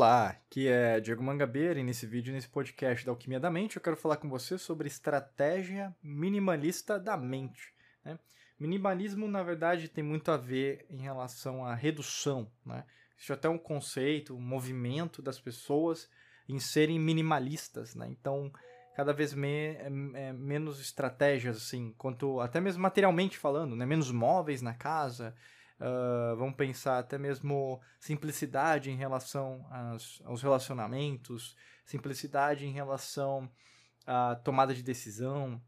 Olá, aqui é Diego Mangabeira e nesse vídeo, nesse podcast da Alquimia da Mente, eu quero falar com você sobre estratégia minimalista da mente. Né? Minimalismo, na verdade, tem muito a ver em relação à redução. Né? Existe até um conceito, um movimento das pessoas em serem minimalistas. Né? Então, cada vez me, é, é, menos estratégias, assim, quanto até mesmo materialmente falando, né? menos móveis na casa, Uh, vamos pensar até mesmo simplicidade em relação às, aos relacionamentos, simplicidade em relação à tomada de decisão.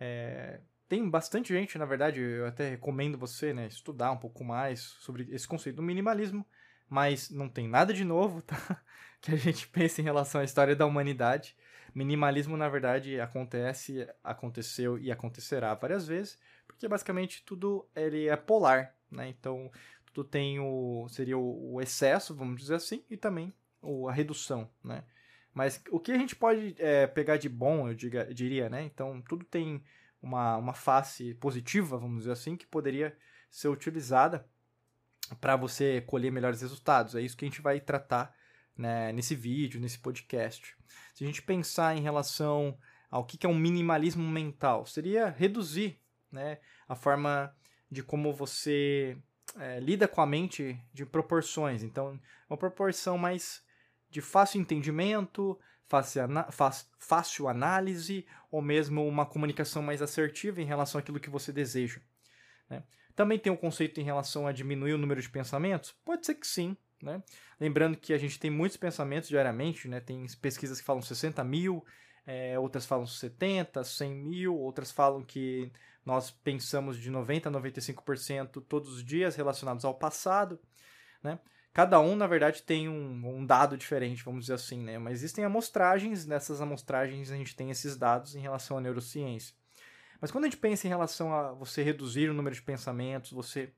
É, tem bastante gente, na verdade, eu até recomendo você né, estudar um pouco mais sobre esse conceito do minimalismo, mas não tem nada de novo tá? que a gente pense em relação à história da humanidade. Minimalismo, na verdade, acontece, aconteceu e acontecerá várias vezes, porque basicamente tudo ele é polar né? Então, tudo tem o seria o, excesso, vamos dizer assim, e também o, a redução, né? Mas o que a gente pode é, pegar de bom, eu diga, diria, né? Então, tudo tem uma, uma face positiva, vamos dizer assim, que poderia ser utilizada para você colher melhores resultados. É isso que a gente vai tratar né, nesse vídeo, nesse podcast. Se a gente pensar em relação ao que é um minimalismo mental, seria reduzir né, a forma de como você é, lida com a mente de proporções. Então, uma proporção mais de fácil entendimento, fácil, fácil análise, ou mesmo uma comunicação mais assertiva em relação àquilo que você deseja. Né? Também tem um conceito em relação a diminuir o número de pensamentos? Pode ser que sim. Né? Lembrando que a gente tem muitos pensamentos diariamente, né? tem pesquisas que falam 60 mil, é, outras falam 70, 100 mil, outras falam que nós pensamos de 90% a 95% todos os dias relacionados ao passado, né? Cada um, na verdade, tem um, um, dado diferente, vamos dizer assim, né? Mas existem amostragens, nessas amostragens a gente tem esses dados em relação à neurociência. Mas quando a gente pensa em relação a você reduzir o número de pensamentos, você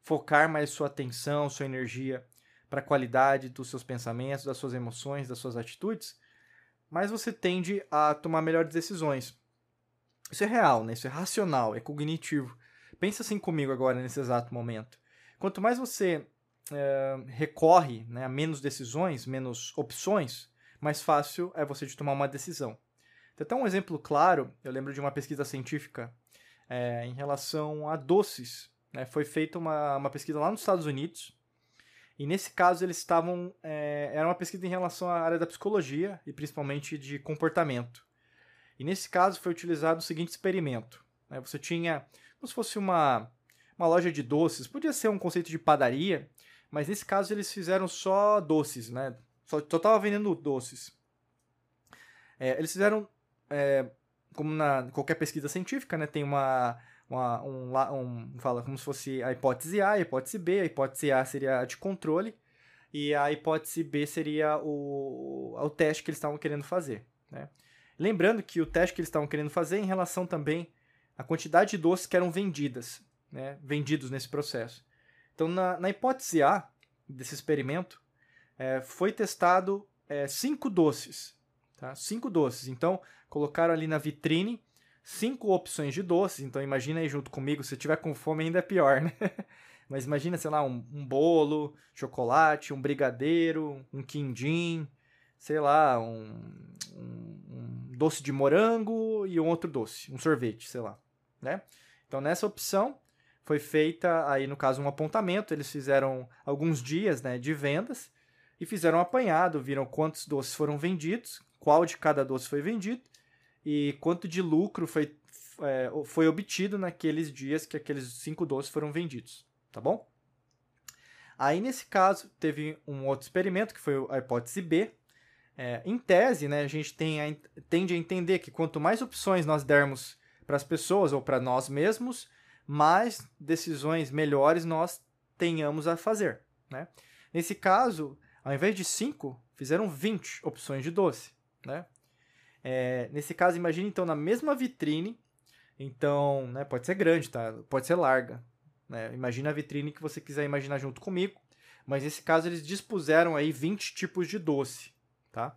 focar mais sua atenção, sua energia para a qualidade dos seus pensamentos, das suas emoções, das suas atitudes, mais você tende a tomar melhores decisões. Isso é real, né? Isso é racional, é cognitivo. Pensa assim comigo agora, nesse exato momento. Quanto mais você é, recorre né, a menos decisões, menos opções, mais fácil é você de tomar uma decisão. Tem até um exemplo claro, eu lembro de uma pesquisa científica é, em relação a doces. Né? Foi feita uma, uma pesquisa lá nos Estados Unidos, e nesse caso eles estavam. É, era uma pesquisa em relação à área da psicologia e principalmente de comportamento. E nesse caso foi utilizado o seguinte experimento. Né? Você tinha como se fosse uma, uma loja de doces, podia ser um conceito de padaria, mas nesse caso eles fizeram só doces, né? Só estava vendendo doces. É, eles fizeram, é, como na qualquer pesquisa científica, né? Tem uma, uma um, um, fala como se fosse a hipótese A, a hipótese B. A hipótese A seria a de controle e a hipótese B seria o, o teste que eles estavam querendo fazer, né? Lembrando que o teste que eles estavam querendo fazer é em relação também à quantidade de doces que eram vendidas, né, vendidos nesse processo. Então, na, na hipótese A desse experimento, é, foi testado é, cinco doces. Tá? Cinco doces. Então, colocaram ali na vitrine cinco opções de doces. Então, imagina aí junto comigo, se tiver com fome ainda é pior, né? Mas imagina, sei lá, um, um bolo, chocolate, um brigadeiro, um quindim, sei lá, um, um, um, doce de morango e um outro doce, um sorvete, sei lá, né? Então nessa opção foi feita aí no caso um apontamento, eles fizeram alguns dias, né, de vendas e fizeram um apanhado, viram quantos doces foram vendidos, qual de cada doce foi vendido e quanto de lucro foi, é, foi obtido naqueles dias que aqueles cinco doces foram vendidos, tá bom? Aí nesse caso teve um outro experimento que foi a hipótese B. É, em tese, né, a gente tem a, tende a entender que quanto mais opções nós dermos para as pessoas ou para nós mesmos, mais decisões melhores nós tenhamos a fazer. Né? Nesse caso, ao invés de 5, fizeram 20 opções de doce. Né? É, nesse caso, imagine então na mesma vitrine, então né, pode ser grande, tá? pode ser larga. Né? Imagina a vitrine que você quiser imaginar junto comigo, mas nesse caso eles dispuseram aí 20 tipos de doce. Tá?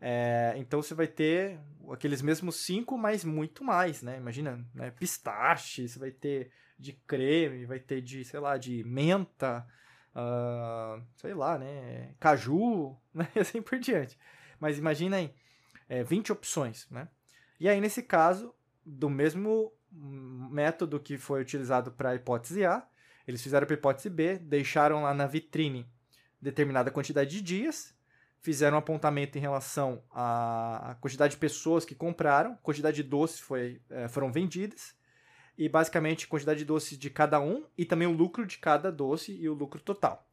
É, então você vai ter aqueles mesmos cinco, mas muito mais, né? Imagina, né? pistache, você vai ter de creme, vai ter de, sei lá, de menta, uh, sei lá, né? Caju, né? E assim por diante. Mas imagina aí, é, 20 opções, né? E aí, nesse caso, do mesmo método que foi utilizado para a hipótese A, eles fizeram para a hipótese B, deixaram lá na vitrine determinada quantidade de dias, fizeram um apontamento em relação à quantidade de pessoas que compraram, quantidade de doces foi, é, foram vendidas, e basicamente quantidade de doces de cada um e também o lucro de cada doce e o lucro total.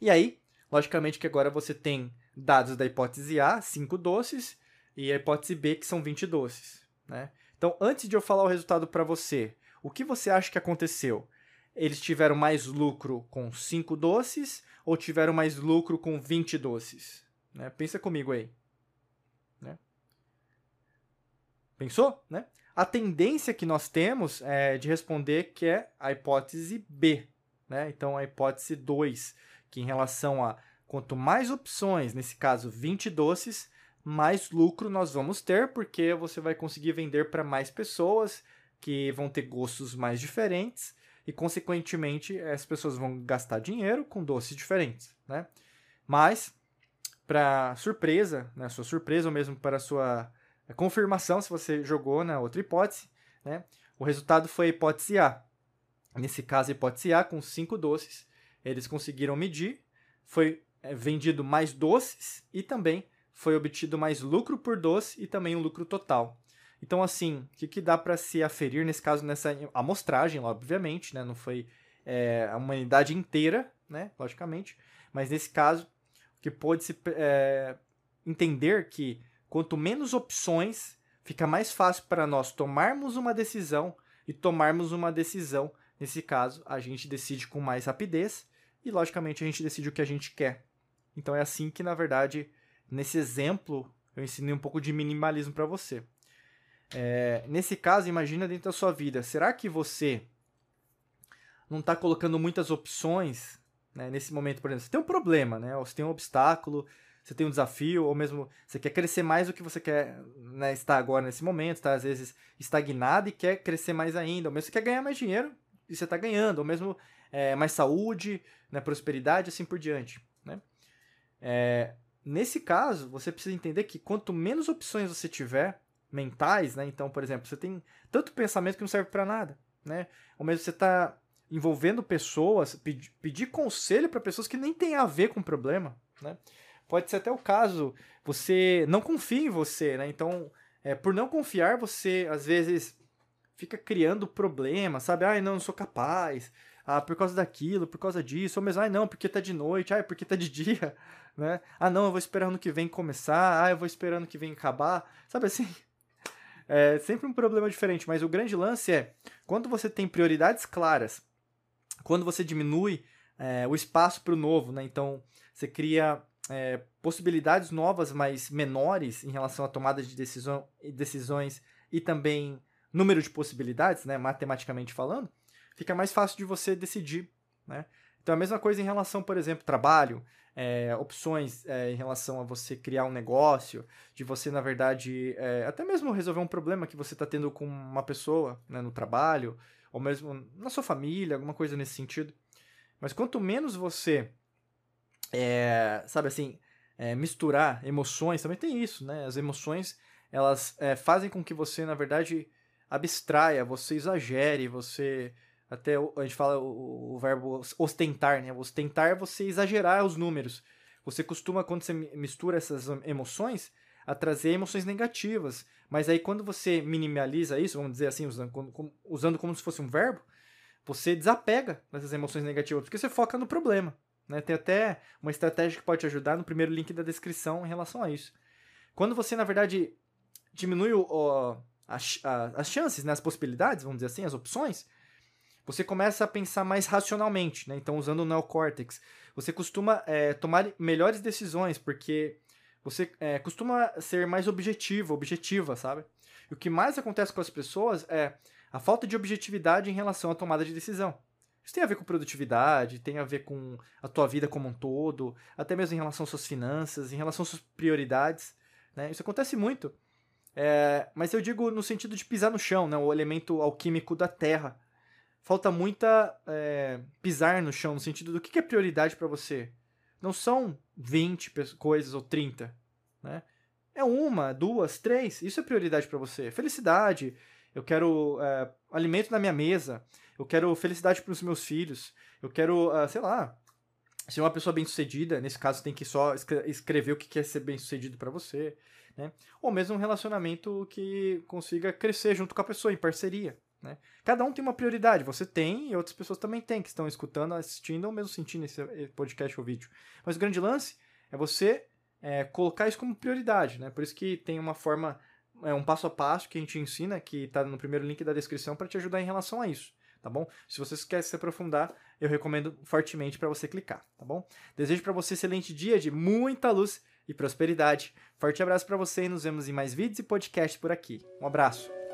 E aí, logicamente que agora você tem dados da hipótese A, 5 doces, e a hipótese B, que são 20 doces. Né? Então, antes de eu falar o resultado para você, o que você acha que aconteceu? Eles tiveram mais lucro com 5 doces ou tiveram mais lucro com 20 doces? Né? Pensa comigo aí. Né? Pensou? Né? A tendência que nós temos é de responder que é a hipótese B. Né? Então, a hipótese 2, que em relação a quanto mais opções, nesse caso 20 doces, mais lucro nós vamos ter, porque você vai conseguir vender para mais pessoas que vão ter gostos mais diferentes e, consequentemente, as pessoas vão gastar dinheiro com doces diferentes, né? Mas, para surpresa, né, sua surpresa ou mesmo para sua confirmação, se você jogou na outra hipótese, né, o resultado foi a hipótese A. Nesse caso, a hipótese A, com cinco doces, eles conseguiram medir, foi vendido mais doces e também foi obtido mais lucro por doce e também um lucro total. Então, assim, o que, que dá para se aferir nesse caso, nessa amostragem, obviamente, né? Não foi é, a humanidade inteira, né? Logicamente. Mas nesse caso, que pôde se é, entender que quanto menos opções, fica mais fácil para nós tomarmos uma decisão e tomarmos uma decisão. Nesse caso, a gente decide com mais rapidez e, logicamente, a gente decide o que a gente quer. Então é assim que, na verdade, nesse exemplo, eu ensinei um pouco de minimalismo para você. É, nesse caso, imagina dentro da sua vida, será que você não está colocando muitas opções né, nesse momento, por exemplo? Você tem um problema, né? Ou você tem um obstáculo, você tem um desafio, ou mesmo você quer crescer mais do que você quer né, estar agora nesse momento, está às vezes estagnado e quer crescer mais ainda, ou mesmo você quer ganhar mais dinheiro e você está ganhando, ou mesmo é, mais saúde, né, prosperidade, assim por diante. É, nesse caso, você precisa entender que quanto menos opções você tiver, mentais, né? Então, por exemplo, você tem tanto pensamento que não serve para nada, né? Ou mesmo você está envolvendo pessoas, pedir, pedir conselho para pessoas que nem tem a ver com o problema, né? Pode ser até o caso, você não confia em você, né? Então, é, por não confiar, você às vezes fica criando problemas, sabe? Ah, não, não sou capaz. Ah, por causa daquilo, por causa disso. Ou mesmo, ah, não, porque tá de noite. Ah, porque tá de dia, né? Ah, não, eu vou esperar ano que vem começar. Ah, eu vou esperar ano que vem acabar. Sabe assim? É sempre um problema diferente, mas o grande lance é quando você tem prioridades claras, quando você diminui é, o espaço para o novo, né? Então você cria é, possibilidades novas, mas menores em relação à tomada de decisão, decisões e também número de possibilidades, né? Matematicamente falando, fica mais fácil de você decidir, né? Então a mesma coisa em relação, por exemplo, trabalho, é, opções é, em relação a você criar um negócio, de você, na verdade, é, até mesmo resolver um problema que você está tendo com uma pessoa né, no trabalho, ou mesmo na sua família, alguma coisa nesse sentido. Mas quanto menos você, sabe assim, misturar emoções, também tem isso, né? As emoções, elas fazem com que você, na verdade, abstraia, você exagere, você Até a gente fala o, o verbo ostentar, né? Ostentar é você exagerar os números. Você costuma, quando você mistura essas emoções, a trazer emoções negativas. Mas aí quando você minimaliza isso, vamos dizer assim, usando como, usando como se fosse um verbo, você desapega dessas emoções negativas, porque você foca no problema. Né? Tem até uma estratégia que pode te ajudar no primeiro link da descrição em relação a isso. Quando você, na verdade, diminui o, o, as, as chances, né, as possibilidades, vamos dizer assim, as opções, você começa a pensar mais racionalmente, né? Então, usando o neocórtex, você costuma é, tomar melhores decisões, porque você é, costuma ser mais objetivo, objetiva, sabe? E o que mais acontece com as pessoas é a falta de objetividade em relação à tomada de decisão. Isso tem a ver com produtividade, tem a ver com a tua vida como um todo, até mesmo em relação às suas finanças, em relação às suas prioridades. Né? Isso acontece muito. É, mas eu digo no sentido de pisar no chão, né? o elemento alquímico da terra. Falta muita é, pisar no chão, no sentido do que é prioridade para você. Não são 20 coisas ou 30. Né? É uma, duas, três. Isso é prioridade para você. Felicidade. Eu quero é, alimento na minha mesa eu quero felicidade para os meus filhos, eu quero, uh, sei lá, ser uma pessoa bem-sucedida, nesse caso tem que só escrever o que quer ser bem-sucedido para você, né? Ou mesmo um relacionamento que consiga crescer junto com a pessoa, em parceria, né? Cada um tem uma prioridade, você tem e outras pessoas também têm, que estão escutando, assistindo ou mesmo sentindo esse podcast ou vídeo. Mas o grande lance é você é, colocar isso como prioridade, né? Por isso que tem uma forma, é um passo a passo que a gente ensina, que está no primeiro link da descrição, para te ajudar em relação a isso tá bom? Se vocês querem se aprofundar, eu recomendo fortemente para você clicar, tá bom? Desejo para você um excelente dia de muita luz e prosperidade. Forte abraço para você e nos vemos em mais vídeos e podcasts por aqui. Um abraço.